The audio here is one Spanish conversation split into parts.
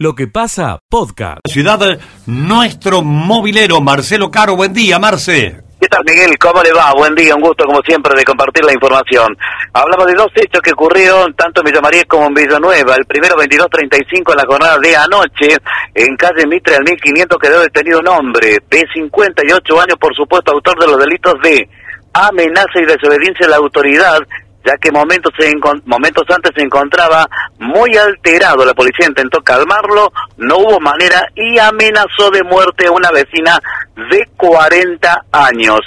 Lo que pasa, podcast. Ciudad, nuestro movilero, Marcelo Caro. Buen día, Marce. ¿Qué tal, Miguel? ¿Cómo le va? Buen día, un gusto, como siempre, de compartir la información. Hablamos de dos hechos que ocurrieron tanto en Villa María como en Villanueva. El primero, 22.35 en la jornada de anoche, en calle Mitre, al 1500, quedó detenido un hombre de 58 años, por supuesto, autor de los delitos de amenaza y desobediencia a la autoridad, ya que momentos, momentos antes se encontraba muy alterado. La policía intentó calmarlo, no hubo manera y amenazó de muerte a una vecina de 40 años.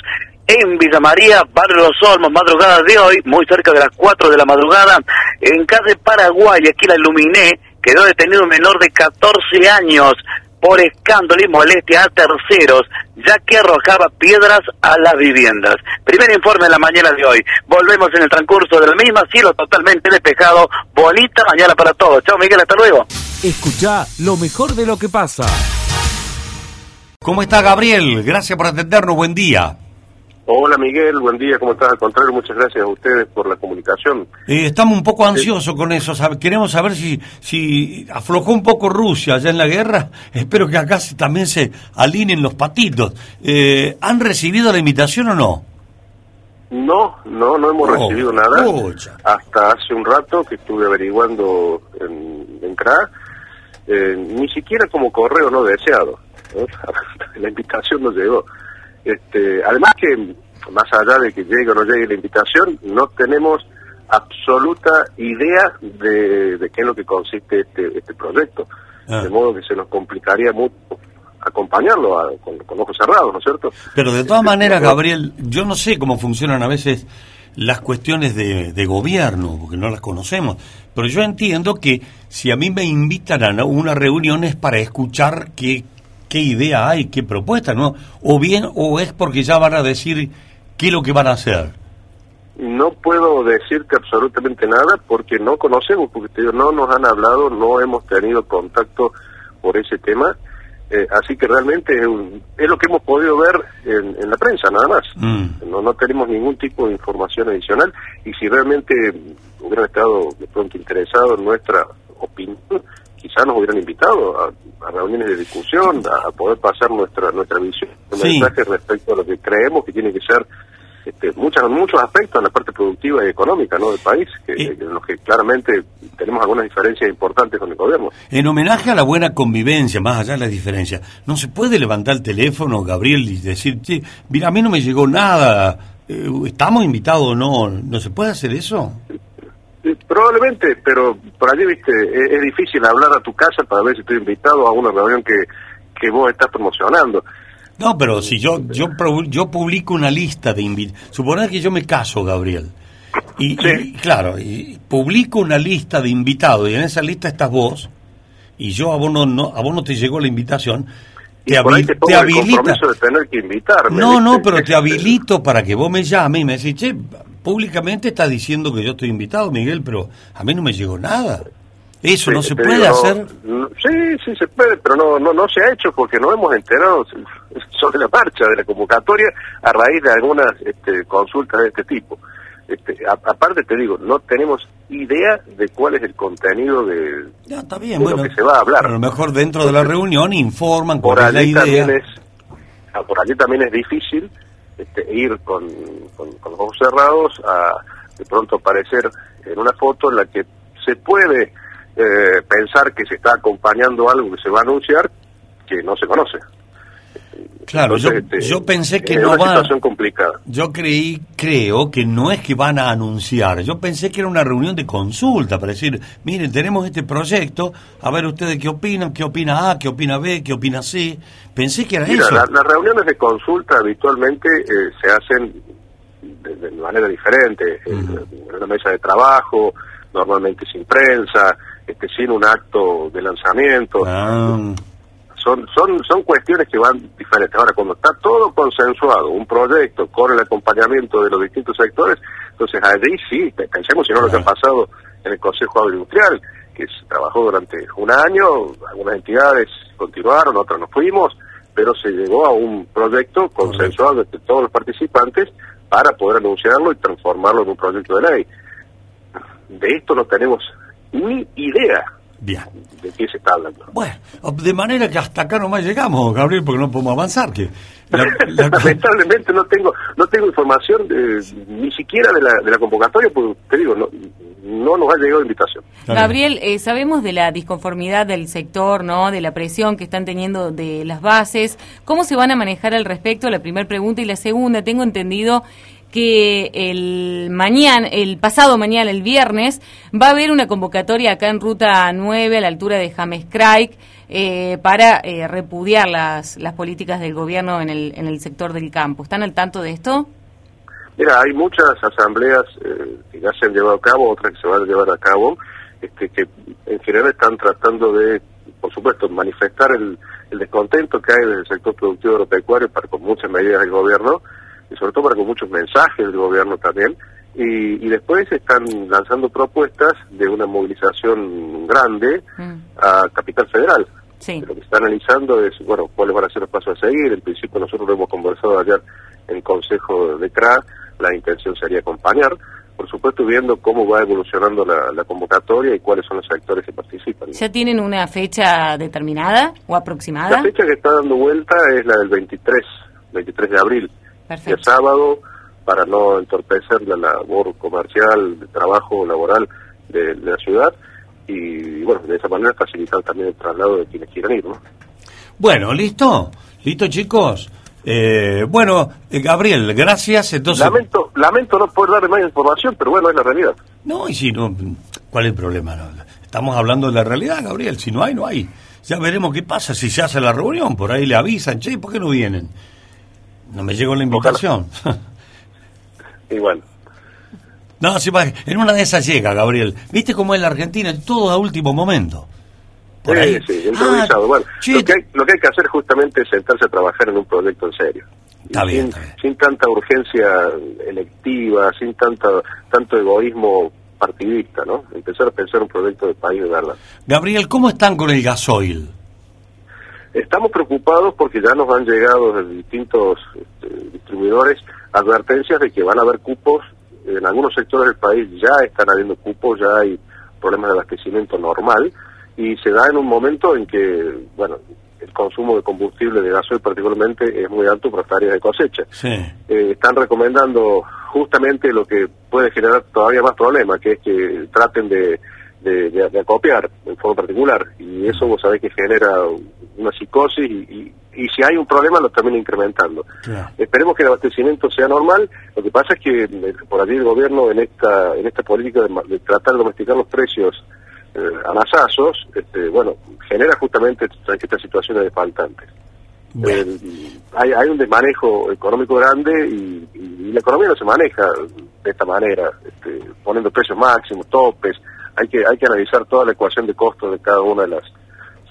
En Villa María, Barrio Los Olmos, madrugada de hoy, muy cerca de las 4 de la madrugada, en calle Paraguay, aquí la iluminé, quedó detenido un menor de 14 años por escándalo y molestia a terceros, ya que arrojaba piedras a las viviendas. Primer informe de la mañana de hoy. Volvemos en el transcurso del mismo cielo totalmente despejado. Bonita mañana para todos. Chao Miguel, hasta luego. Escucha lo mejor de lo que pasa. ¿Cómo está Gabriel? Gracias por atendernos. Buen día. Hola Miguel, buen día, ¿cómo estás? Al contrario, muchas gracias a ustedes por la comunicación. Eh, estamos un poco ansiosos con eso, queremos saber si, si aflojó un poco Rusia allá en la guerra, espero que acá también se alineen los patitos. Eh, ¿Han recibido la invitación o no? No, no, no hemos recibido nada. Hasta hace un rato que estuve averiguando en, en CRA, eh, ni siquiera como correo no deseado. la invitación nos llegó. Este, además que, más allá de que llegue o no llegue la invitación, no tenemos absoluta idea de, qué es lo que consiste este, este proyecto. Ah. De modo que se nos complicaría mucho acompañarlo con, ojos cerrados, ¿no es cierto? Pero de todas este, maneras, Gabriel, yo no sé cómo funcionan a veces las cuestiones de, de, gobierno, porque no las conocemos, pero yo entiendo que si a mí me invitan a una reunión es para escuchar qué, qué idea hay, qué propuesta, ¿no? O bien, o es porque ya van a decir qué es lo que van a hacer. No puedo decirte absolutamente nada porque no conocemos, porque no nos han hablado, no hemos tenido contacto por ese tema. Eh, así que realmente es, lo que hemos podido ver en, la prensa, nada más. Mm. No, no tenemos ningún tipo de información adicional y si realmente hubieran estado de pronto interesados en nuestra opinión, quizás nos hubieran invitado a, reuniones de discusión, a, poder pasar nuestra nuestra visión, un mensaje respecto a lo que creemos que tiene que ser este, muchos, muchos aspectos en la parte productiva y económica ¿no? del país, que, en los que claramente tenemos algunas diferencias importantes con el gobierno. En homenaje a la buena convivencia, más allá de las diferencias, ¿no se puede levantar el teléfono, Gabriel, y decir, mira, a mí no me llegó nada, eh, ¿estamos invitados o no? ¿No se puede hacer eso? Probablemente, pero por allí, viste, es, difícil hablar a tu casa para ver si estoy invitado a una reunión que, que vos estás promocionando. No, pero si yo yo yo publico una lista de invitados, suponer que yo me caso, Gabriel, y, claro, y publico una lista de invitados y en esa lista estás vos y yo a vos no, a vos no te llegó la invitación, te, te, habilita. de tener que invitarme, no, no, pero te habilito para que vos me llames y me decís, che, públicamente está diciendo que yo estoy invitado, Miguel, pero a mí no me llegó nada. ¿Eso no se puede hacer? sí, sí se puede, pero no, no, no se ha hecho porque no hemos enterado sobre la marcha de la convocatoria a raíz de algunas este, consultas de este tipo. Este, aparte te digo, no tenemos idea de cuál es el contenido de, lo que se va a hablar. a lo mejor dentro de la reunión informan por allí También es, por allí también es difícil este, ir con, los ojos cerrados a de pronto aparecer en una foto en la que se puede eh, pensar que se está acompañando algo que se va a anunciar que no se conoce. Claro, yo, este, yo, pensé que no va. situación complicada. Yo creí, creo que no es que van a anunciar. Yo pensé que era una reunión de consulta para decir, miren, tenemos este proyecto, a ver ustedes qué opinan, qué opina A, qué opina B, qué opina C. Pensé que era eso. las reuniones de consulta habitualmente eh, se hacen de, manera diferente, en, una mesa de trabajo, normalmente sin prensa, este, sin un acto de lanzamiento. Ah son, son, son cuestiones que van diferentes. Ahora, cuando está todo consensuado, un proyecto con el acompañamiento de los distintos sectores, entonces allí sí, pensemos si no lo que ha pasado en el Consejo Agroindustrial, que se trabajó durante un año, algunas entidades continuaron, otras no fuimos, pero se llegó a un proyecto consensuado entre todos los participantes para poder anunciarlo y transformarlo en un proyecto de ley. De esto no tenemos ni idea Bien. de qué se está hablando. Bueno, de manera que hasta acá nomás llegamos, Gabriel, porque no podemos avanzar. Que la- la- Lamentablemente no tengo no tengo información de- ni siquiera de la, de la convocatoria, porque te digo, no, no nos ha llegado invitación. Está bien. Gabriel, eh, sabemos de la disconformidad del sector, ¿no? De la presión que están teniendo de las bases. ¿Cómo se van a manejar al respecto? La primera pregunta y la segunda, tengo entendido que el mañana, el pasado mañana, el viernes, va a haber una convocatoria acá en Ruta 9 a la altura de James Craig eh, para eh, repudiar las, las políticas del gobierno en el, en el sector del campo. ¿Están al tanto de esto? Mira, hay muchas asambleas eh, que ya se han llevado a cabo, otras que se van a llevar a cabo, este, que en general están tratando de, por supuesto, manifestar el, el descontento que hay desde el sector productivo agropecuario para con muchas medidas del gobierno y sobre todo para con muchos mensajes del gobierno también. Y, y después están lanzando propuestas de una movilización grande Mm, a Capital Federal. Sí. Lo que se está analizando es, bueno, cuáles van a ser los pasos a seguir. En principio nosotros lo hemos conversado ayer en el Consejo de CRA, la intención sería acompañar, por supuesto viendo cómo va evolucionando la, la convocatoria y cuáles son los sectores que participan. ¿Ya tienen una fecha determinada o aproximada? La fecha que está dando vuelta es la del 23, 23 de abril, día Perfecto. sábado, para no entorpecer la labor comercial, de trabajo laboral de, de la ciudad y, bueno, de esa manera facilitar también el traslado de quienes quieran ir, ¿no? Bueno, ¿listo? ¿Listo, chicos? Eh, bueno, eh, Gabriel, gracias. Entonces, Lamento, lamento no poder darle más información, pero bueno, es la realidad. No, y si no, ¿cuál es el problema? No, estamos hablando de la realidad, Gabriel. Si no hay, no hay. Ya veremos qué pasa si se hace la reunión. Por ahí le avisan, che, ¿por qué no vienen? No me llegó la invitación. Y bueno, no, si va- en una de esas llega, Gabriel. ¿Viste cómo es la Argentina? Todo a último momento. Por sí, ahí. sí, improvisado. Ah, bueno, lo que, hay, lo que hay que hacer justamente es sentarse a trabajar en un proyecto en serio. Está Y bien, sin, está bien. sin tanta urgencia electiva, sin tanta, tanto egoísmo partidista, ¿no? Empezar a pensar un proyecto de país de verdad. Gabriel, ¿cómo están con el gasoil? Estamos preocupados porque ya nos han llegado de distintos este, distribuidores advertencias de que van a haber cupos. En algunos sectores del país ya están habiendo cupos, ya hay problemas de abastecimiento normal y se da en un momento en que, bueno, el consumo de combustible de gasoil particularmente es muy alto por las áreas de cosecha. Sí. Eh, están recomendando justamente lo que puede generar todavía más problemas, que es que traten de, de, de- de acopiar en forma particular. Y eso vos sabés que genera una psicosis y, y- y si hay un problema lo termina incrementando. Claro. Esperemos que el abastecimiento sea normal. Lo que pasa es que eh, por allí el gobierno en esta en esta política de, tratar de domesticar los precios eh, a masazos, este, bueno, genera justamente esta, estas situaciones de faltantes. Bueno. Eh, hay, hay un desmanejo económico grande y, y- y la economía no se maneja de esta manera, este, poniendo precios máximos, topes. Hay que hay que analizar toda la ecuación de costos de cada una de las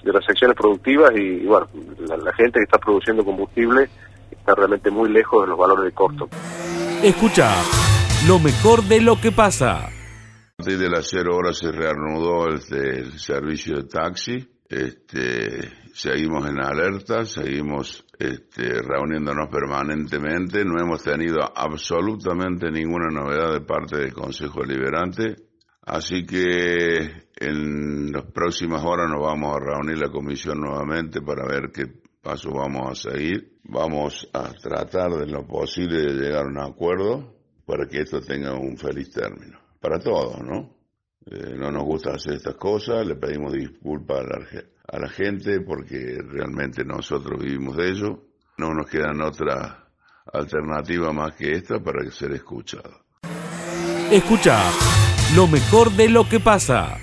de las secciones productivas y, y, bueno, la, la gente que está produciendo combustible está realmente muy lejos de los valores de costo. Escucha lo mejor de lo que pasa. A partir de las cero horas se reanudó el, el servicio de taxi. Este, seguimos en alerta, seguimos este, reuniéndonos permanentemente. No hemos tenido absolutamente ninguna novedad de parte del Consejo Liberante. Así que en las próximas horas nos vamos a reunir la comisión nuevamente para ver qué paso vamos a seguir. Vamos a tratar de lo posible de llegar a un acuerdo para que esto tenga un feliz término. Para todos, ¿no? Eh, no nos gusta hacer estas cosas, le pedimos disculpas a la, a la gente porque realmente nosotros vivimos de ello. No nos quedan otra alternativa más que esta para ser escuchados. Escucha lo mejor de lo que pasa.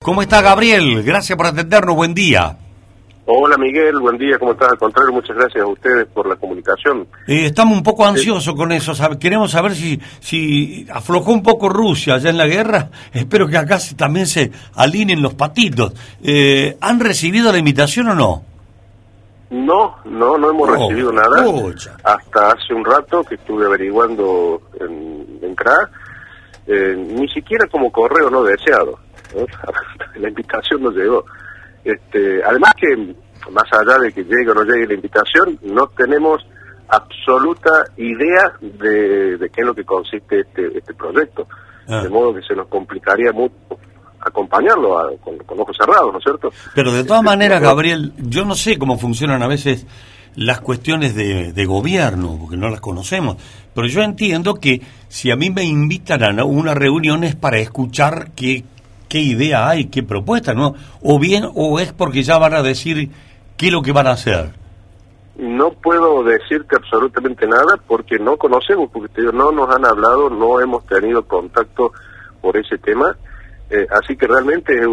¿Cómo está, Gabriel? Gracias por atendernos. Buen día. Hola Miguel, buen día, ¿cómo estás? Al contrario, muchas gracias a ustedes por la comunicación. Eh, estamos un poco ansiosos con eso. sab- Queremos saber si, si aflojó un poco Rusia allá en la guerra. Espero que acá se- también se alineen los patitos. Eh, ¿Han recibido la invitación o no? No, no, no hemos Oh, recibido nada. Hasta hace un rato que estuve averiguando en, en CRA, eh, ni siquiera como correo no deseado. ¿no? la invitación no llegó. Este, además que, más allá de que llegue o no llegue la invitación, no tenemos absoluta idea de, de qué es lo que consiste este, este proyecto. Ah. De modo que se nos complicaría mucho acompañarlo con, con, ojos cerrados, ¿no es cierto? Pero de todas maneras, Gabriel, yo no sé cómo funcionan a veces las cuestiones de, de, gobierno, porque no las conocemos, pero yo entiendo que si a mí me invitan a una reunión es para escuchar qué, qué idea hay, qué propuesta, ¿no? O bien, o es porque ya van a decir qué es lo que van a hacer. No puedo decirte absolutamente nada porque no conocemos, porque no nos han hablado, no hemos tenido contacto por ese tema eh, así que realmente es,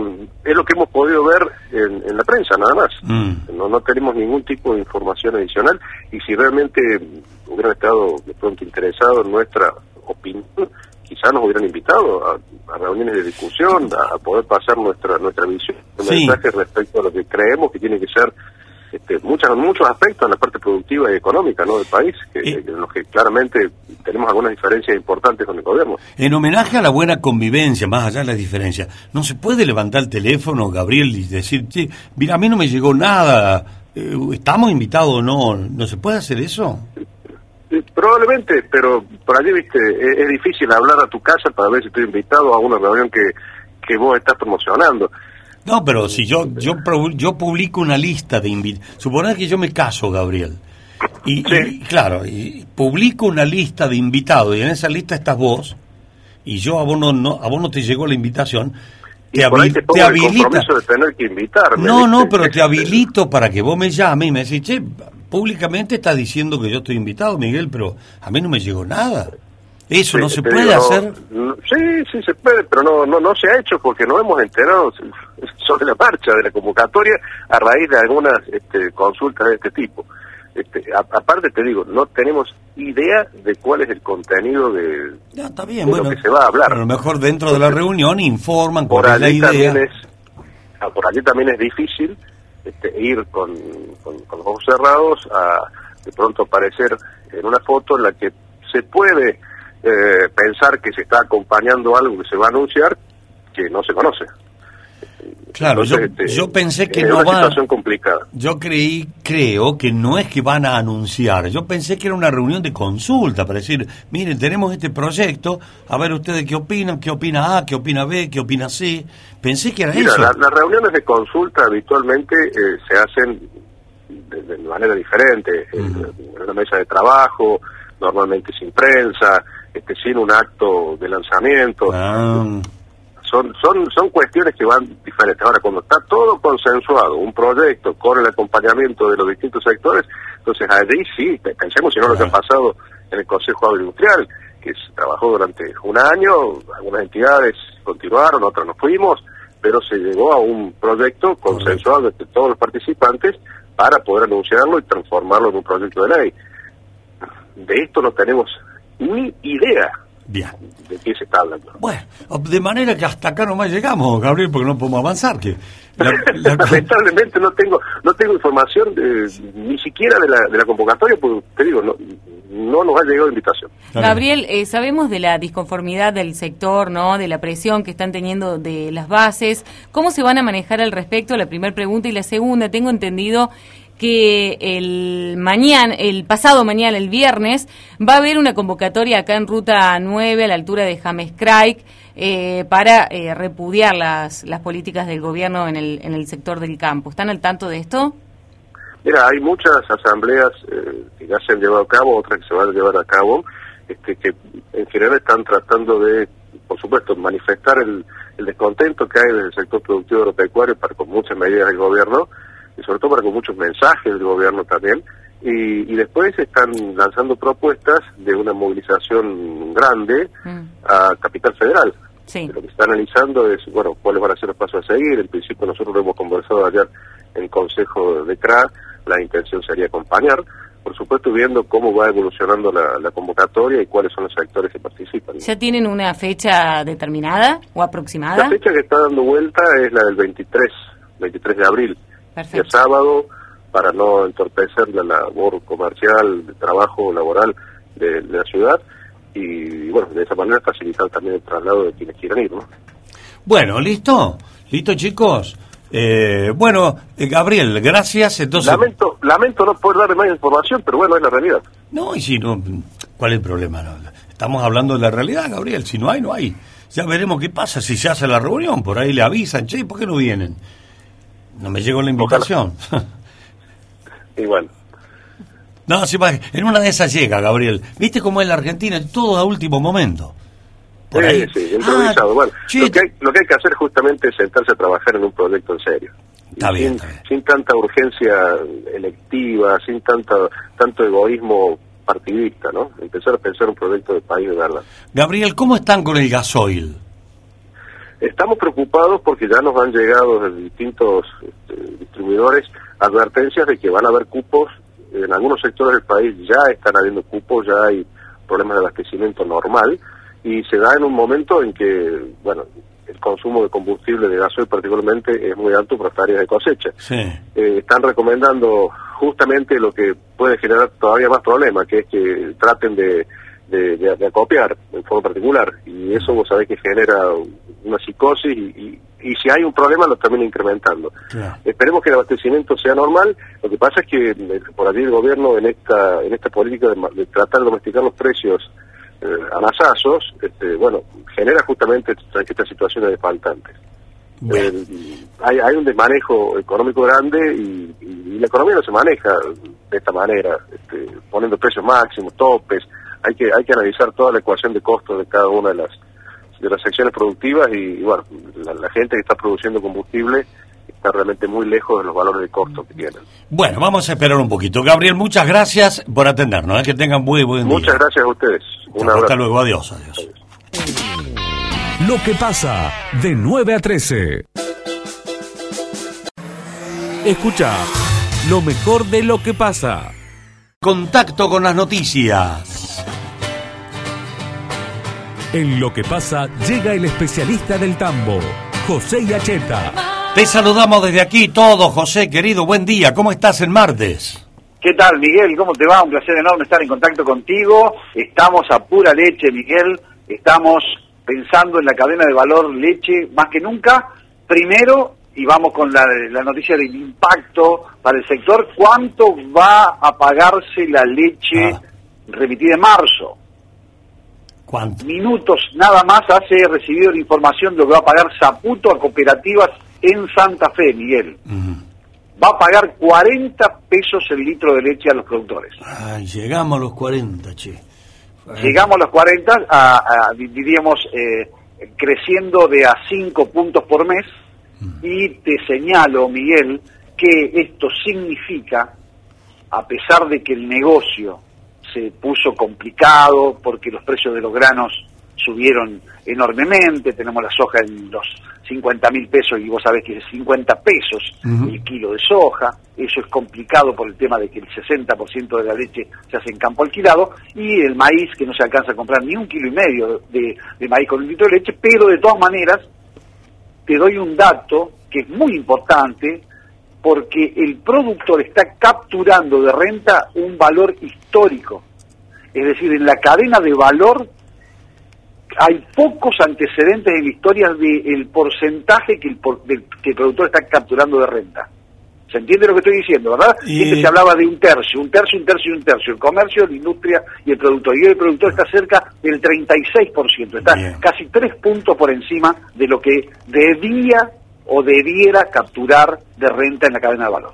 es, lo que hemos podido ver en, la prensa, nada más. Mm. No, no tenemos ningún tipo de información adicional y si realmente hubieran estado de pronto interesados en nuestra opinión, quizás nos hubieran invitado a, reuniones de discusión, a, poder pasar nuestra nuestra visión, mensaje respecto a lo que creemos que tiene que ser este, muchos, muchos aspectos en la parte productiva y económica ¿no? del país, que, en los que claramente tenemos algunas diferencias importantes con el gobierno. En homenaje a la buena convivencia, más allá de las diferencias, ¿no se puede levantar el teléfono, Gabriel, y decir, mira, a mí no me llegó nada, eh, ¿estamos invitados o no? ¿No se puede hacer eso? Probablemente, pero por allí, viste, es, difícil hablar a tu casa para ver si estoy invitado a una reunión que, que vos estás promocionando. No, pero si yo yo yo publico una lista de invitados, suponer que yo me caso, Gabriel, y, claro, y publico una lista de invitados y en esa lista estás vos y yo a vos no, a vos no te llegó la invitación, te, te, habilita. de tener que invitarme, no, no, pero te habilito para que vos me llames y me decís, che, públicamente está diciendo que yo estoy invitado, Miguel, pero a mí no me llegó nada. ¿Eso no se puede hacer? sí, sí se puede, pero no, no, no se ha hecho porque no hemos enterado sobre la marcha de la convocatoria a raíz de algunas este, consultas de este tipo. Este, aparte te digo, no tenemos idea de cuál es el contenido de, lo que se va a hablar. a lo mejor dentro de la reunión informan por cuál es la idea. Ah, por allí también es difícil este, ir con, con, con los ojos cerrados a de pronto aparecer en una foto en la que se puede eh, pensar que se está acompañando algo que se va a anunciar que no se conoce. Claro, yo, este, yo, pensé que no va situación complicada. Yo creí, creo que no es que van a anunciar. Yo pensé que era una reunión de consulta para decir, miren, tenemos este proyecto, a ver ustedes qué opinan, qué opina A, qué opina B, qué opina C. Pensé que era eso. las reuniones de consulta habitualmente eh, se hacen de, manera diferente, en una mesa de trabajo, normalmente sin prensa, este, sin un acto de lanzamiento. Ah. Son, son, son cuestiones que van diferentes. Ahora, cuando está todo consensuado, un proyecto con el acompañamiento de los distintos sectores, entonces allí sí, pensemos si no lo que ha pasado en el Consejo Agroindustrial, que se trabajó durante un año, algunas entidades continuaron, otras no fuimos, pero se llegó a un proyecto consensuado entre todos los participantes para poder anunciarlo y transformarlo en un proyecto de ley. De esto no tenemos ni idea Bien. de qué se está hablando. Bueno, de manera que hasta acá nomás llegamos, Gabriel, porque no podemos avanzar. que Lamentablemente no tengo no tengo información ni siquiera de la, de la convocatoria, porque te digo, no, no nos ha llegado invitación. Gabriel, eh, sabemos de la disconformidad del sector, ¿no? De la presión que están teniendo de las bases. ¿Cómo se van a manejar al respecto? La primera pregunta y la segunda, tengo entendido que el mañana, el pasado mañana, el viernes, va a haber una convocatoria acá en Ruta 9 a la altura de James Craig eh, para eh, repudiar las, las políticas del gobierno en el, en el sector del campo. ¿Están al tanto de esto? Mira, hay muchas asambleas eh, que ya se han llevado a cabo, otras que se van a llevar a cabo, este, que en general están tratando de, por supuesto, manifestar el, el descontento que hay del sector productivo agropecuario para con muchas medidas del gobierno, y sobre todo para con muchos mensajes del gobierno también, y, después están lanzando propuestas de una movilización grande mm. a Capital Federal. Lo que está analizando es, bueno, cuáles van a ser los pasos a seguir. En principio nosotros lo hemos conversado ayer en el Consejo de CRA, la intención sería acompañar, por supuesto viendo cómo va evolucionando la, convocatoria y cuáles son los sectores que participan. ¿Ya tienen una fecha determinada o aproximada? La fecha que está dando vuelta es la del 23, 23 de abril. El sábado, para no entorpecer la labor comercial, de trabajo laboral de, la ciudad y, bueno, de esa manera facilitar también el traslado de quienes quieran ir, ¿no? Bueno, ¿listo? ¿Listo, chicos? Eh, bueno, eh, Gabriel, gracias. Entonces... Lamento, lamento no poder darle más información, pero bueno, es la realidad. No, y si no, ¿cuál es el problema? Estamos hablando de la realidad, Gabriel. Si no hay, no hay. Ya veremos qué pasa si se hace la reunión. Por ahí le avisan, che, ¿por qué no vienen? No me llegó la invitación. Y bueno, no, sí, va, en una de esas llega, Gabriel. ¿Viste cómo es la Argentina? Todo a último momento. Por sí, ahí. sí, improvisado. Ah, bueno, lo que, hay, lo que hay que hacer justamente es sentarse a trabajar en un proyecto en serio. Está bien, sin, está bien. sin tanta urgencia electiva, sin tanto, tanto egoísmo partidista, ¿no? Empezar a pensar un proyecto de país de verdad. Gabriel, ¿cómo están con el gasoil? Estamos preocupados porque ya nos han llegado de distintos este, distribuidores advertencias de que van a haber cupos. En algunos sectores del país ya están habiendo cupos, ya hay problemas de abastecimiento normal y se da en un momento en que, bueno, el consumo de combustible de gasoil particularmente es muy alto por las áreas de cosecha. Sí. Eh, están recomendando justamente lo que puede generar todavía más problemas, que es que traten de, de, de- de acopiar en forma particular. Y eso vos sabés que genera una psicosis y, y- y si hay un problema lo termina incrementando. Claro. Esperemos que el abastecimiento sea normal. Lo que pasa es que eh, por allí el gobierno en esta en esta política de, tratar de domesticar los precios eh, a masazos, este, bueno, genera justamente esta- estas situaciones de faltantes. Bueno. Eh, hay, hay un desmanejo económico grande y, y- y la economía no se maneja de esta manera, este, poniendo precios máximos, topes. Hay que hay que analizar toda la ecuación de costos de cada una de las de las secciones productivas y, y, bueno, la, la gente que está produciendo combustible está realmente muy lejos de los valores de costo que tienen. Bueno, vamos a esperar un poquito. Gabriel, muchas gracias por atendernos. ¿eh? Que tengan muy buen día. Muchas gracias a ustedes. Un abrazo. Hasta luego. Adiós. Adiós. Lo que pasa de 9 a 13. Escucha lo mejor de lo que pasa. Contacto con las noticias. En lo que pasa llega el especialista del tambo, José Yacheta. Te saludamos desde aquí todos, José, querido. Buen día. ¿Cómo estás el martes? ¿Qué tal, Miguel? ¿Cómo te va? Un placer enorme estar en contacto contigo. Estamos a pura leche, Miguel. Estamos pensando en la cadena de valor leche más que nunca. Primero, y vamos con la, la noticia del impacto para el sector, ¿cuánto va a pagarse la leche Ah. remitida en marzo? ¿Cuánto? Minutos nada más hace recibido la información de lo que va a pagar Zaputo a cooperativas en Santa Fe, Miguel. Va a pagar 40 pesos el litro de leche a los productores. Ay, llegamos a los 40, che. Llegamos a los 40, a, a- diríamos, eh, creciendo de a 5 puntos por mes. Y te señalo, Miguel, que esto significa, a pesar de que el negocio se puso complicado porque los precios de los granos subieron enormemente, tenemos la soja en los 50 mil pesos y vos sabés que es 50 pesos el kilo de soja, eso es complicado por el tema de que el 60% de la leche se hace en campo alquilado y el maíz que no se alcanza a comprar ni un kilo y medio de, de maíz con un litro de leche, pero de todas maneras te doy un dato que es muy importante porque el productor está capturando de renta un valor histórico. Es decir, en la cadena de valor hay pocos antecedentes en la historia del porcentaje que el, por- del- que el productor está capturando de renta. ¿Se entiende lo que estoy diciendo, verdad? Y- Siempre se hablaba de un tercio, un tercio, un tercio y un tercio. El comercio, la industria y el productor. Y hoy el productor está cerca del 36%. Está Bien. casi tres puntos por encima de lo que debía o debiera capturar de renta en la cadena de valor.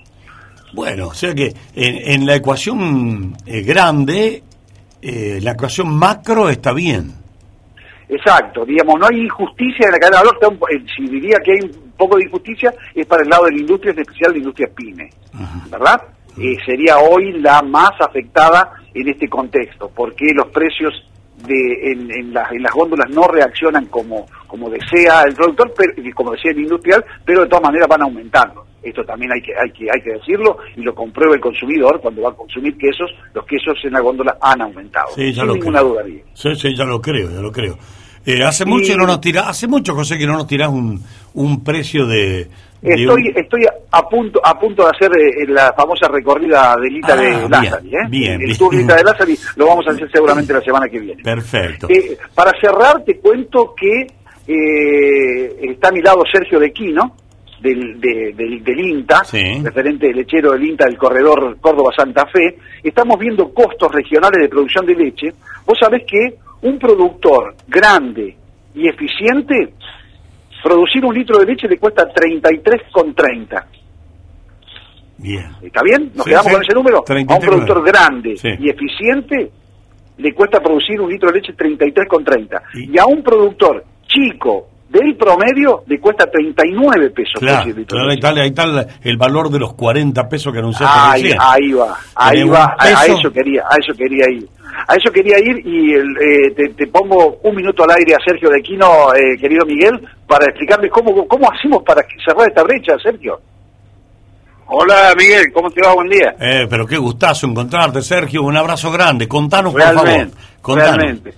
Bueno, o sea que en, en la ecuación eh, grande, eh, la ecuación macro está bien. Exacto, digamos, no hay injusticia en la cadena de valor, eh, si diría que hay un poco de injusticia es para el lado de la industria, en especial la industria pyme, ¿verdad? Eh, sería hoy la más afectada en este contexto, porque los precios de, en, en, las- en las góndolas no reaccionan como, como desea el productor, pero, como desea el industrial, pero de todas maneras van aumentando. Esto también hay que, hay que, hay que decirlo y lo comprueba el consumidor cuando va a consumir quesos, los quesos en la góndola han aumentado, Sí, ya sin lo ninguna creo. duda. Miguel. Sí, sí, ya lo creo, ya lo creo. Eh, hace mucho no nos tirás, hace mucho, José, que no nos tirás un, un precio de... Estoy, un- estoy a punto a punto de hacer eh, la famosa recorrida de Lita Ah, de bien, Lázari. ¿eh? bien, el tour Lita de Lázari lo vamos a hacer seguramente la semana que viene. Perfecto. Eh, para cerrar, te cuento que eh, está a mi lado Sergio De Quino, del, de- del, del INTA, Sí. referente lechero del INTA del corredor Córdoba-Santa Fe. Estamos viendo costos regionales de producción de leche. Vos sabés que un productor grande y eficiente, producir un litro de leche le cuesta 33,30. Bien. ¿Está bien? ¿Nos Sí, quedamos sí. con ese número? A 33,30. un productor grande Sí. y eficiente le cuesta producir un litro de leche 33,30. Y- Y a un productor chico del promedio le cuesta 39 pesos. Claro, claro, ahí está, ahí está el, valor de los 40 pesos que anunciaste Ahí, ahí va, ahí va, a, a eso quería, a eso quería ir. A eso quería ir y el, eh, te, te pongo un minuto al aire a Sergio de Quino, eh, querido Miguel, para explicarle cómo, cómo hacemos para cerrar esta brecha, Sergio. Hola Miguel, ¿cómo te va? Buen día. Eh, pero qué gustazo encontrarte, Sergio. Un abrazo grande. Contanos, por favor. Realmente, Contanos. realmente.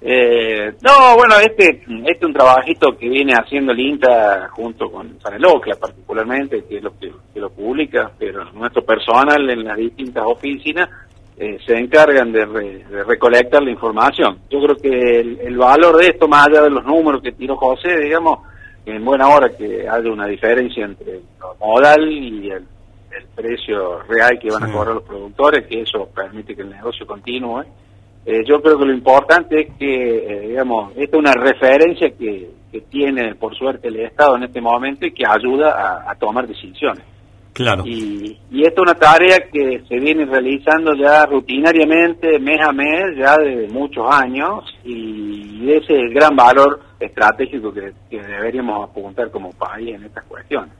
Eh, no, bueno, este, este es un trabajito que viene haciendo el INTA junto con Sanelocla particularmente, que es lo que, que lo publica, pero nuestro personal en las distintas oficinas eh, se encargan de, re- de recolectar la información. Yo creo que el, el valor de esto, más allá de los números que tiró José, digamos, en buena hora que haya una diferencia entre lo modal y el, el precio real que van Sí. a cobrar los productores, que eso permite que el negocio continúe. Eh, yo creo que lo importante es que, eh, digamos, esta es una referencia que, que tiene, por suerte, el Estado en este momento y que ayuda a, a tomar decisiones. Y, y esta es una tarea que se viene realizando ya rutinariamente, mes a mes, ya de muchos años, y ese es el gran valor estratégico que, deberíamos apuntar como país en estas cuestiones.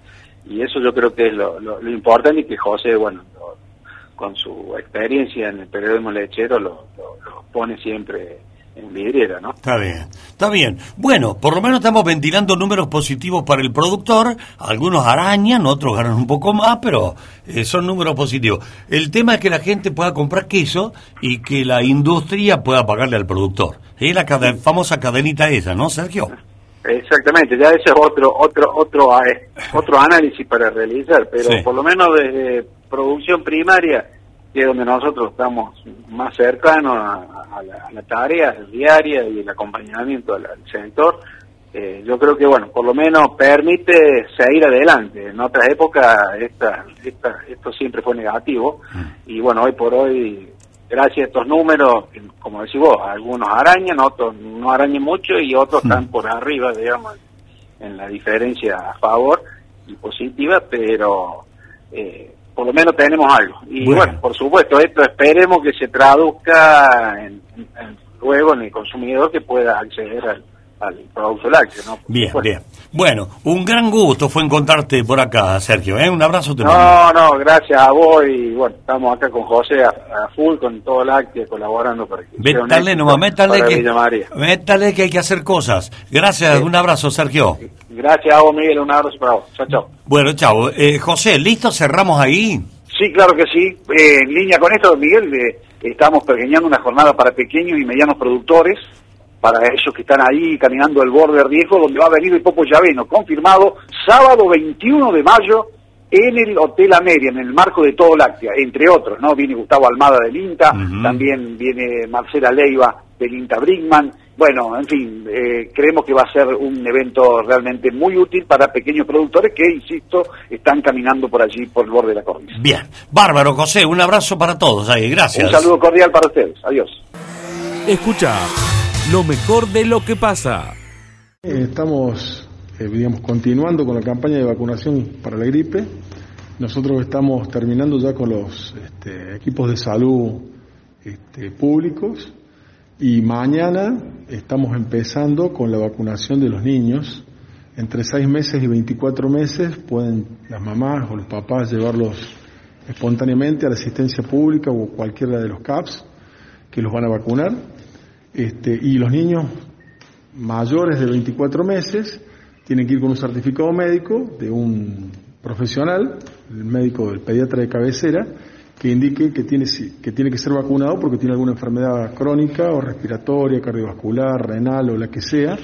Y eso yo creo que es lo, lo- lo importante y que José, bueno, lo- con su experiencia en el periodismo lechero lo- lo pone siempre en vidriera, ¿no? Está bien, está bien. Bueno, por lo menos estamos ventilando números positivos para el productor. Algunos arañan, otros ganan un poco más, pero eh, son números positivos. El tema es que la gente pueda comprar queso y que la industria pueda pagarle al productor. Es la cade- famosa cadenita esa, ¿no, Sergio? Exactamente, ya ese es otro otro otro eh, otro análisis para realizar, pero Sí. por lo menos desde producción primaria, que es donde nosotros estamos más cercanos a, a la, a la tarea diaria y el acompañamiento al, al sector, eh, yo creo que bueno, por lo menos permite seguir adelante. En otras épocas esta, esta, esto siempre fue negativo. Y bueno, hoy por hoy gracias a estos números, como decís vos, algunos arañan, otros no arañan mucho y otros están por arriba, digamos, en la diferencia a favor y positiva, pero eh, por lo menos tenemos algo. Y Bueno. bueno, por supuesto, esto esperemos que se traduzca en- en- en- luego en el consumidor que pueda acceder al, al producto lácteo, ¿no? Por Bien, supuesto. bien. Bueno, un gran gusto fue encontrarte por acá, Sergio. ¿eh? Un abrazo te mando. No, no, gracias a vos y bueno, estamos acá con José a, a full con todo lácteo colaborando para que Métale nomás, métale que, métale que hay que hacer cosas. Gracias, un abrazo, Sergio. Gracias a vos, Miguel, un abrazo para vos. Chao, chao. Bueno, chao. Eh, José, ¿listo? ¿Cerramos ahí? Sí, claro que sí. Eh, en línea con esto, Miguel, eh, estamos pequeñando una jornada para pequeños y medianos productores, para ellos que están ahí caminando el borde de riesgo, donde va a venir el Popo Llaveno, confirmado sábado 21 de mayo en el Hotel Ameria, en el marco de Todo Láctea, entre otros, ¿no? Viene Gustavo Almada del INTA, también viene Marcela Leiva del INTA Brinkman, bueno, en fin, eh, creemos que va a ser un evento realmente muy útil para pequeños productores que, insisto, están caminando por allí, por el borde de la cornisa. Bien. Bárbaro, José. Un abrazo para todos ahí. Gracias. Un saludo cordial para ustedes. Adiós. Escucha lo mejor de lo que pasa. Eh, Estamos, eh, digamos, continuando con la campaña de vacunación para la gripe. Nosotros estamos terminando ya con los este, equipos de salud este, públicos y mañana estamos empezando con la vacunación de los niños. Entre 6 meses y 24 meses pueden las mamás o los papás llevarlos espontáneamente a la asistencia pública o cualquiera de los CAPS que los van a vacunar. Este, y los niños mayores de 24 meses tienen que ir con un certificado médico de un profesional, el médico del pediatra de cabecera, que indique que tiene, que tiene que ser vacunado porque tiene alguna enfermedad crónica o respiratoria, cardiovascular, renal o la que sea,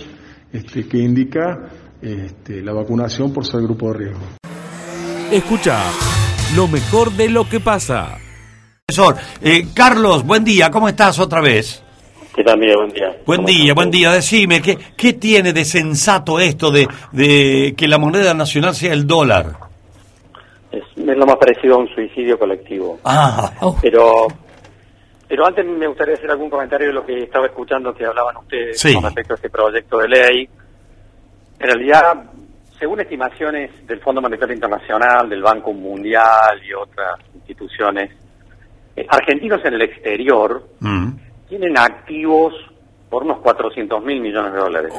este, que indica este, la vacunación por ser grupo de riesgo. Escucha lo mejor de lo que pasa. Profesor, eh, Carlos, buen día. ¿Cómo estás otra vez? ¿Qué tal? Buen día. Buen ¿Cómo día, estás? buen día. Decime, ¿qué, ¿qué tiene de sensato esto de, de que la moneda nacional sea el dólar? Es, lo más parecido a un suicidio colectivo. Ah, Oh. Pero Pero antes me gustaría hacer algún comentario de lo que estaba escuchando que hablaban ustedes Sí. con respecto a este proyecto de ley. En realidad, según estimaciones del Fondo Monetario Internacional, del Banco Mundial y otras instituciones, eh, argentinos en el exterior Mm. tienen activos por unos 400 mil millones de dólares.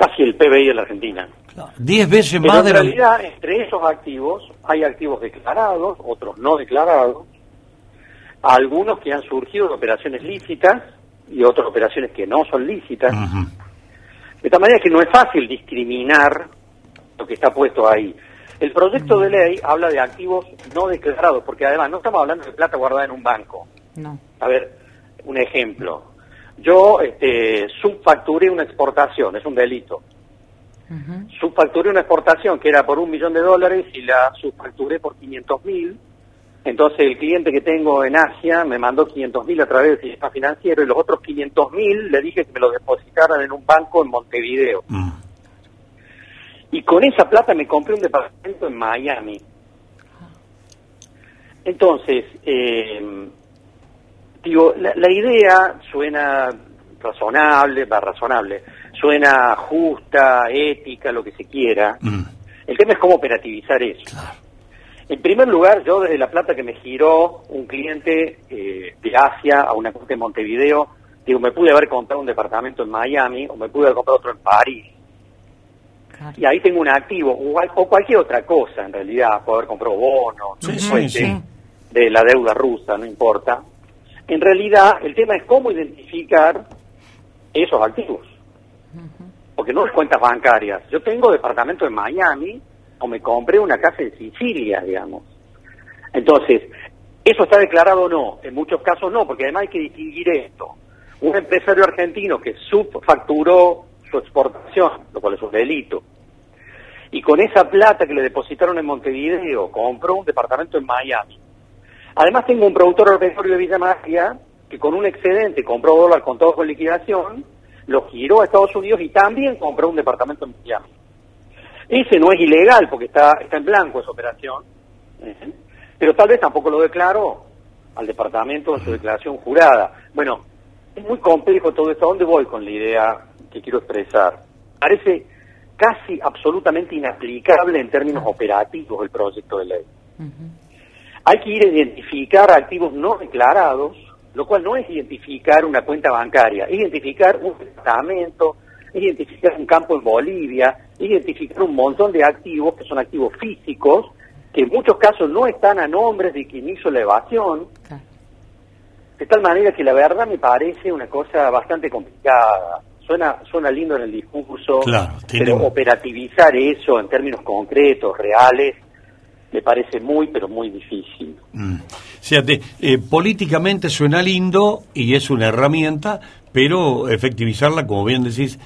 Casi el PBI de la Argentina. Diez veces Pero más en de la... realidad, entre esos activos, hay activos declarados, otros no declarados, algunos que han surgido de operaciones lícitas y otras operaciones que no son lícitas. De tal manera que no es fácil discriminar lo que está puesto ahí. El proyecto de ley habla de activos no declarados, porque además no estamos hablando de plata guardada en un banco. No. A ver, un ejemplo. Yo este, subfacturé una exportación, es un delito. Subfacturé una exportación que era por un millón de dólares y la subfacturé por 500 mil. Entonces el cliente que tengo en Asia me mandó 500 mil a través del sistema financiero y los otros 500 mil le dije que me lo depositaran en un banco en Montevideo. Mm. Y con esa plata me compré un departamento en Miami. Entonces, eh, digo, la, la idea suena razonable, va razonable, suena justa, ética, lo que se quiera. Mm. El tema es cómo operativizar eso. En primer lugar, yo desde la plata que me giró un cliente eh, de Asia a una cuenta en Montevideo, digo, me pude haber comprado un departamento en Miami o me pude haber comprado otro en París. Claro. Y ahí tengo un activo, o, cual- o cualquier otra cosa en realidad, puedo haber comprado bonos, Sí, sí. de la deuda rusa, no importa. En realidad, el tema es cómo identificar esos activos. Porque no es cuentas bancarias. Yo tengo departamento en Miami o me compré una casa en Sicilia, digamos. Entonces, ¿eso está declarado o no? En muchos casos no, porque además hay que distinguir esto. Un empresario argentino que subfacturó su exportación, lo cual es un delito, y con esa plata que le depositaron en Montevideo compró un departamento en Miami. Además tengo un productor agropecuario de Villa Magia que con un excedente compró dólar con todo con liquidación, lo giró a Estados Unidos y también compró un departamento en Miami. Ese no es ilegal porque está, está en blanco esa operación, ¿eh? pero tal vez tampoco lo declaró al departamento en su declaración jurada. Bueno, es muy complejo todo esto. ¿A dónde voy con la idea que quiero expresar? Parece casi absolutamente inaplicable en términos operativos el proyecto de ley. Hay que ir a identificar activos no declarados, lo cual no es identificar una cuenta bancaria, es identificar un departamento, es identificar un campo en Bolivia, es identificar un montón de activos que son activos físicos, que en muchos casos no están a nombres de quien hizo la evasión, de tal manera que la verdad me parece una cosa bastante complicada. Suena, suena lindo en el discurso, Claro, tiene pero operativizar eso en términos concretos, reales, me parece muy, pero muy difícil. Mm. Fíjate, eh, políticamente suena lindo y es una herramienta, pero efectivizarla, como bien decís.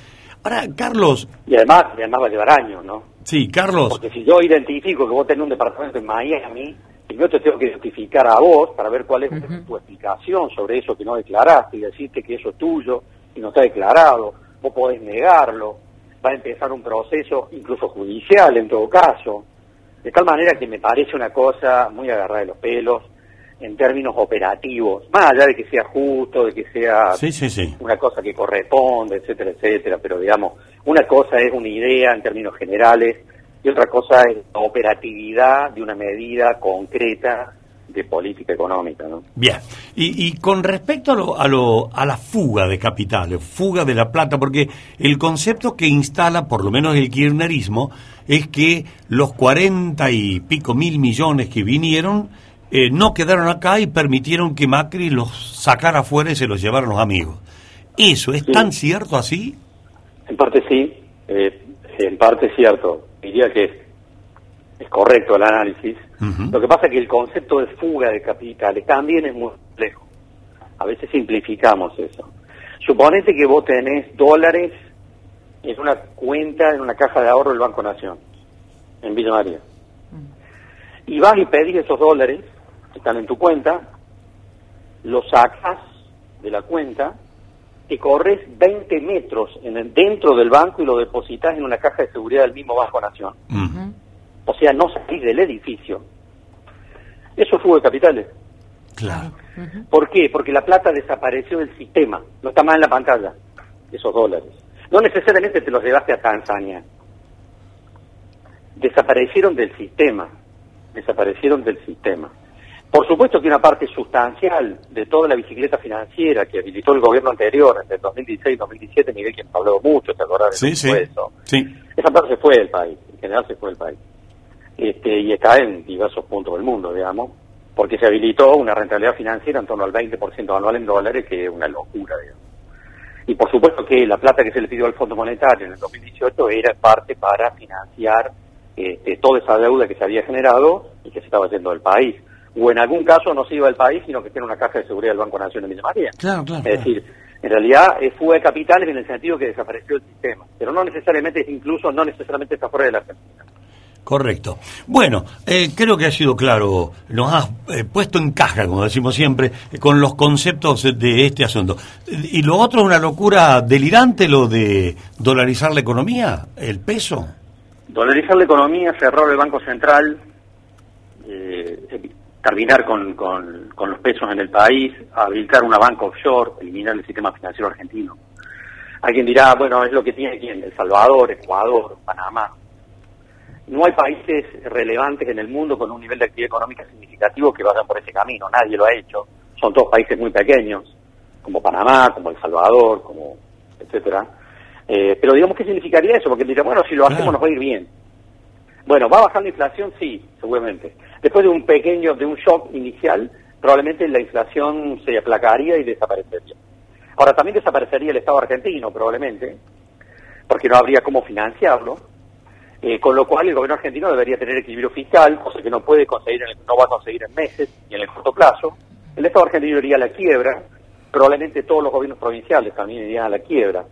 Ahora, Carlos, Y además, y además va a llevar años, ¿no? sí, Carlos, Porque si yo identifico que vos tenés un departamento en Miami, y yo te tengo que identificar a vos para ver cuál es tu explicación sobre eso que no declaraste y decirte que eso es tuyo y no está declarado, vos podés negarlo, va a empezar un proceso incluso judicial en todo caso, de tal manera que me parece una cosa muy agarrada de los pelos en términos operativos, más allá de que sea justo, de que sea sí, sí, sí. una cosa que corresponde, etcétera, etcétera, pero digamos, una cosa es una idea en términos generales y otra cosa es la operatividad de una medida concreta de política económica, ¿no? Bien, y, y con respecto a, lo, a, lo, a la fuga de capitales, fuga de la plata, porque el concepto que instala, por lo menos el kirchnerismo, es que los cuarenta y pico mil millones que vinieron eh, no quedaron acá y permitieron que Macri los sacara afuera y se los llevaran los amigos. ¿Eso es Sí. tan cierto así? En parte sí, eh, en parte es cierto, diría que es, correcto el análisis. Lo que pasa es que el concepto de fuga de capitales también es muy complejo. A veces simplificamos eso. Suponete que vos tenés dólares en una cuenta, en una caja de ahorro del Banco Nación, en Villa María. Y vas y pedís esos dólares, que están en tu cuenta, los sacas de la cuenta, te corres 20 metros en el- dentro del banco y lo depositas en una caja de seguridad del mismo Banco Nación. Mm. O sea, no salís del edificio. Eso es fuga de capitales. Claro. ¿Por qué? Porque la plata desapareció del sistema, no está más en la pantalla, esos dólares. No necesariamente te los llevaste a Tanzania. Desaparecieron del sistema, desaparecieron del sistema. Por supuesto que una parte sustancial de toda la bicicleta financiera que habilitó el gobierno anterior, entre el 2016 y 2017, Miguel, quien habló mucho, ¿te acordás de Sí, sí. eso? Sí. Esa parte se fue del país, en general se fue del país. Este, y está en diversos puntos del mundo, digamos, porque se habilitó una rentabilidad financiera en torno al 20% anual en dólares, que es una locura, digamos. Y por supuesto que la plata que se le pidió al Fondo Monetario en el 2018 era parte para financiar este, toda esa deuda que se había generado y que se estaba yendo del país. O en algún caso no se iba del país, sino que tiene una caja de seguridad del Banco Nacional de Villa María. Claro, claro. Es decir, en realidad es fuga de capitales en el sentido que desapareció el sistema, pero no necesariamente, incluso no necesariamente está fuera de la Argentina. Correcto. Bueno, eh, creo que ha sido claro, nos has eh, puesto en caja, como decimos siempre, eh, con los conceptos de este asunto. Y lo otro es una locura delirante, lo de dolarizar la economía, el peso. Dolarizar la economía, cerrar el Banco Central, eh, terminar con, con, con los pesos en el país, habilitar una banca offshore, eliminar el sistema financiero argentino. Alguien dirá, bueno, es lo que tiene quién, El Salvador, Ecuador, Panamá. No hay países relevantes en el mundo con un nivel de actividad económica significativo que vayan por ese camino, nadie lo ha hecho. Son todos países muy pequeños, como Panamá, como El Salvador, como etcétera. Eh, pero digamos, ¿qué significaría eso? Porque dirá, bueno, si lo hacemos nos va a ir bien. Bueno, ¿va a bajar la inflación? Sí, seguramente. Después de un pequeño, de un shock inicial, probablemente la inflación se aplacaría y desaparecería. Ahora, también desaparecería el Estado argentino, probablemente, porque no habría cómo financiarlo, eh, con lo cual el gobierno argentino debería tener equilibrio fiscal, cosa que no puede conseguir, en el- no va a conseguir en meses y en el corto plazo. El Estado argentino iría a la quiebra, probablemente todos los gobiernos provinciales también irían a la quiebra.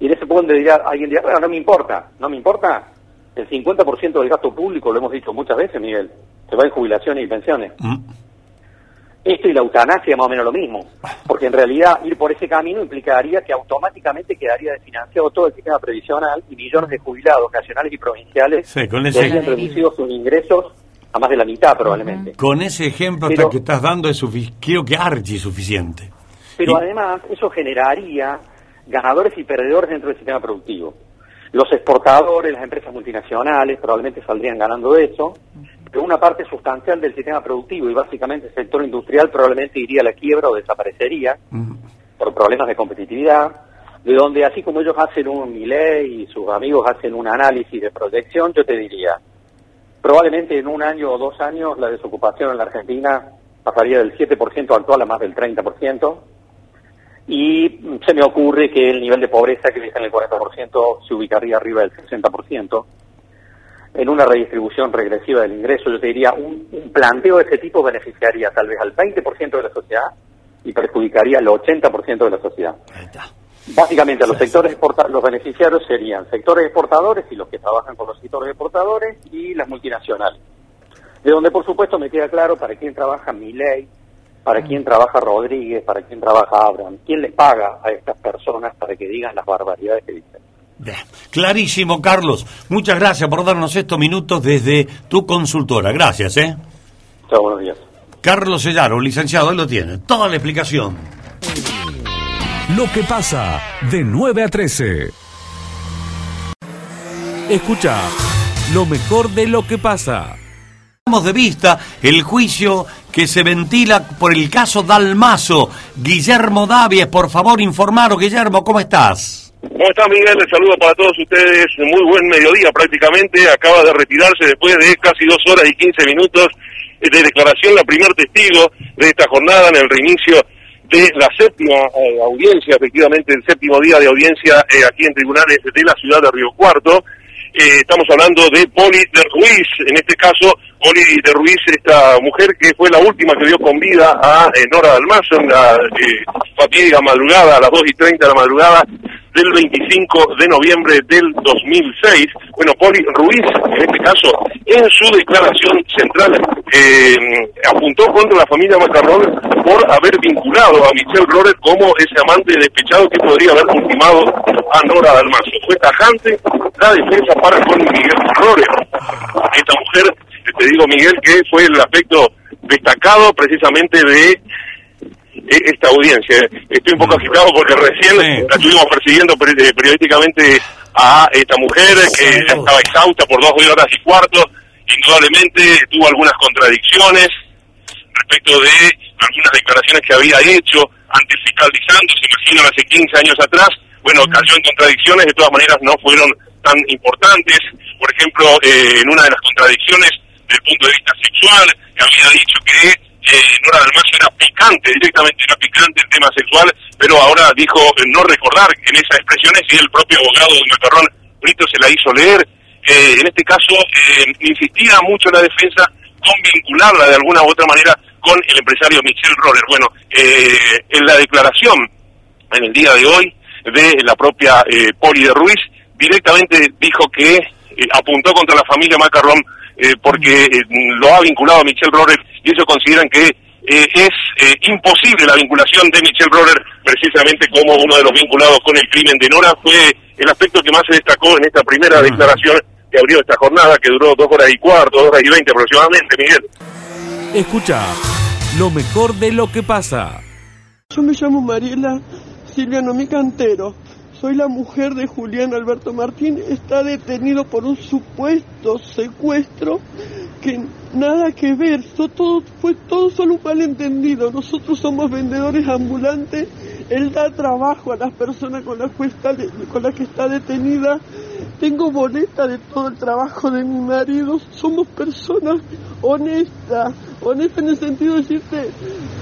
Y en ese punto diría, alguien dirá, bueno, no me importa, no me importa, el 50% del gasto público, lo hemos dicho muchas veces, Miguel, se va en jubilaciones y pensiones. Esto y la eutanasia más o menos lo mismo, porque en realidad ir por ese camino implicaría que automáticamente quedaría desfinanciado todo el sistema previsional y millones de jubilados nacionales y provinciales Sí, con ese- sus ingresos a más de la mitad probablemente. Con ese ejemplo Pero- que estás dando es creo que archi suficiente. Pero Y- además eso generaría ganadores y perdedores dentro del sistema productivo. Los exportadores, las empresas multinacionales probablemente saldrían ganando de eso, pero una parte sustancial del sistema productivo y básicamente el sector industrial probablemente iría a la quiebra o desaparecería por problemas de competitividad, de donde así como ellos hacen un Milei y sus amigos hacen un análisis de proyección, yo te diría, probablemente en un año o dos años la desocupación en la Argentina pasaría del 7% actual a más del 30%, y se me ocurre que el nivel de pobreza que está en el 40% se ubicaría arriba del 60%. En una redistribución regresiva del ingreso, yo te diría, un, un planteo de ese tipo beneficiaría tal vez al 20% de la sociedad y perjudicaría al 80% de la sociedad. Básicamente, los sectores los beneficiarios serían sectores exportadores y los que trabajan con los sectores exportadores y las multinacionales. De donde, por supuesto, me queda claro para quién trabaja Milei, para quién trabaja Rodríguez, para quién trabaja Abraham, quién les paga a estas personas para que digan las barbaridades que dicen. Clarísimo, Carlos. Muchas gracias por darnos estos minutos desde tu consultora. Gracias, ¿eh? Chao, buenos días. Carlos Sellaro, licenciado, él lo tiene. Toda la explicación. Lo que pasa de 9 a 13. Escucha lo mejor de lo que pasa. Damos de vista el juicio que se ventila por el caso Dalmazo. Guillermo Davies, por favor, informaros. Guillermo, ¿cómo estás? ¿Cómo está Miguel? Les saludo para todos ustedes. Muy buen mediodía prácticamente. Acaba de retirarse después de casi dos horas y quince minutos de declaración la primer testigo de esta jornada en el reinicio de la séptima eh, audiencia, efectivamente el séptimo día de audiencia eh, aquí en tribunales de la ciudad de Río Cuarto. Eh, estamos hablando de Poli de Ruiz, en este caso Poli de Ruiz, esta mujer que fue la última que dio con vida a eh, Nora Dalmazo en la eh, fatídica madrugada, a las 2 y 30 de la madrugada del 25 de noviembre del 2006. Bueno, Poli Ruiz, en este caso, en su declaración central, eh, apuntó contra la familia Macarrón por haber vinculado a Michelle Rorer como ese amante despechado que podría haber ultimado a Nora Dalmazo. Fue tajante la defensa para con Miguel Rorer. Esta mujer, te digo Miguel, que fue el aspecto destacado precisamente de eh, esta audiencia. Estoy un poco agitado porque recién la estuvimos persiguiendo peri- eh, periodísticamente a esta mujer que ya estaba exhausta por dos horas y cuarto, indudablemente tuvo algunas contradicciones respecto de algunas declaraciones que había hecho antes fiscalizando, se imaginan hace 15 años atrás, bueno, cayó en contradicciones, de todas maneras no fueron tan importantes, por ejemplo, eh, en una de las contradicciones del punto de vista sexual, había dicho que eh, Nora Dalmacio era picante, directamente era picante el tema sexual, pero ahora dijo eh, no recordar en esas expresiones y el propio abogado de Macarrón Brito se la hizo leer. Eh, en este caso, eh, insistía mucho la defensa con vincularla de alguna u otra manera con el empresario Michel Roller. Bueno, eh, en la declaración en el día de hoy de la propia eh, Poli de Ruiz, directamente dijo que apuntó contra la familia Macarrón eh, porque eh, lo ha vinculado a Michel Roller y ellos consideran que eh, es eh, imposible la vinculación de Michel Roller precisamente como uno de los vinculados con el crimen de Nora. Fue el aspecto que más se destacó en esta primera declaración que abrió esta jornada, que duró dos horas y cuarto, dos horas y veinte aproximadamente, Miguel. Escucha lo mejor de lo que pasa. Yo me llamo Mariela Silviano Micantero. Soy la mujer de Julián Alberto Martín. Está detenido por un supuesto secuestro que nada que ver. Todo, fue todo solo un malentendido. Nosotros somos vendedores ambulantes. Él da trabajo a las personas con las que está, con las que está detenida. Tengo boleta de todo el trabajo de mi marido. Somos personas honestas. Honestas en el sentido de decirte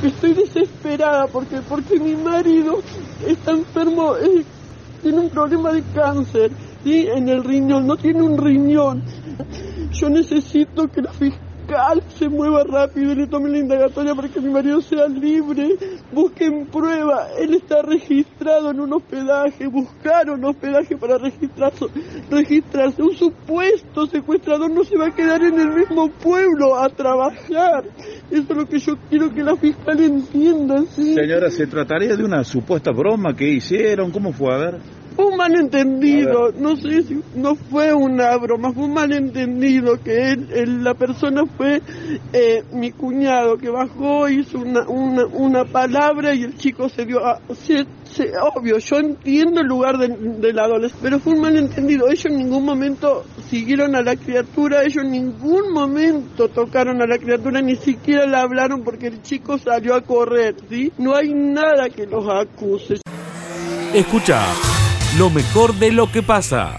que estoy desesperada porque, porque mi marido está enfermo, tiene un problema de cáncer ¿sí? en el riñón, no tiene un riñón. Yo necesito que la fiscal se mueva rápido y le tome la indagatoria para que mi marido sea libre. Busquen prueba. Él está registrado en un hospedaje. Buscaron hospedaje para registrarse. registrarse. Un supuesto secuestrador no se va a quedar en el mismo pueblo a trabajar. Eso es lo que yo quiero que la fiscal entienda. ¿sí? Señora, ¿se trataría de una supuesta broma que hicieron? ¿Cómo fue? A ver. Fue un malentendido, no sé si no fue una broma, fue un malentendido que él, él- la persona fue eh, mi cuñado que bajó, hizo una, una, una palabra y el chico se dio, a, se- se- obvio, yo entiendo el lugar del, del adolescente, pero fue un malentendido, ellos en ningún momento siguieron a la criatura, ellos en ningún momento tocaron a la criatura, ni siquiera la hablaron porque el chico salió a correr, ¿sí? No hay nada que los acuse. Escucha lo mejor de lo que pasa.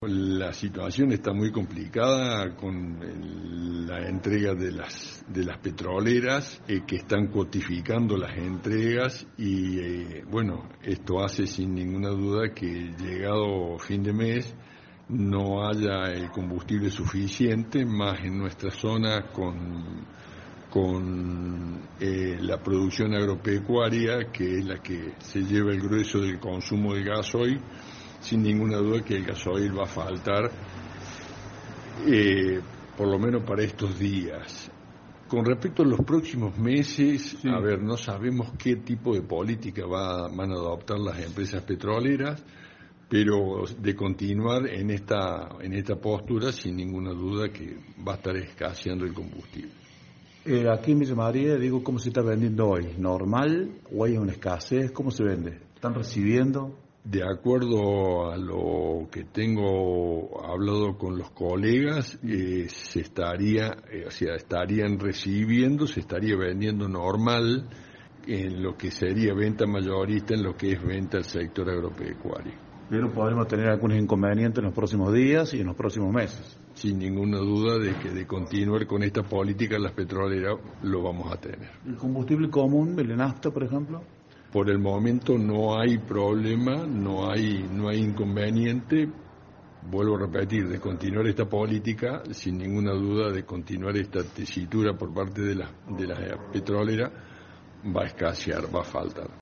La situación está muy complicada con la entrega de las de las petroleras eh, que están cuotificando las entregas y eh, bueno esto hace sin ninguna duda que llegado fin de mes no haya el combustible suficiente más en nuestra zona con con eh, la producción agropecuaria que es la que se lleva el grueso del consumo de gasoil sin ninguna duda que el gasoil va a faltar, eh, por lo menos para estos días. Con respecto a los próximos meses, a ver, no sabemos qué tipo de política va- van a adoptar las empresas petroleras, pero de continuar en esta, en esta postura, sin ninguna duda que va a estar escaseando el combustible. Eh, aquí en Villa María, digo, ¿cómo se está vendiendo hoy? ¿Normal o hay una escasez? ¿Cómo se vende? ¿Están recibiendo? De acuerdo a lo que tengo hablado con los colegas, eh, se estaría, eh, o sea, estarían recibiendo, se estaría vendiendo normal en lo que sería venta mayorista, en lo que es venta al sector agropecuario. Pero podremos tener algunos inconvenientes en los próximos días y en los próximos meses. Sin ninguna duda de que de continuar con esta política las petroleras lo vamos a tener. ¿El combustible común, el nafta, por ejemplo? Por el momento no hay problema, no hay, no hay inconveniente. Vuelvo a repetir, de continuar esta política, sin ninguna duda de continuar esta tesitura por parte de la, de la petrolera, va a escasear, va a faltar.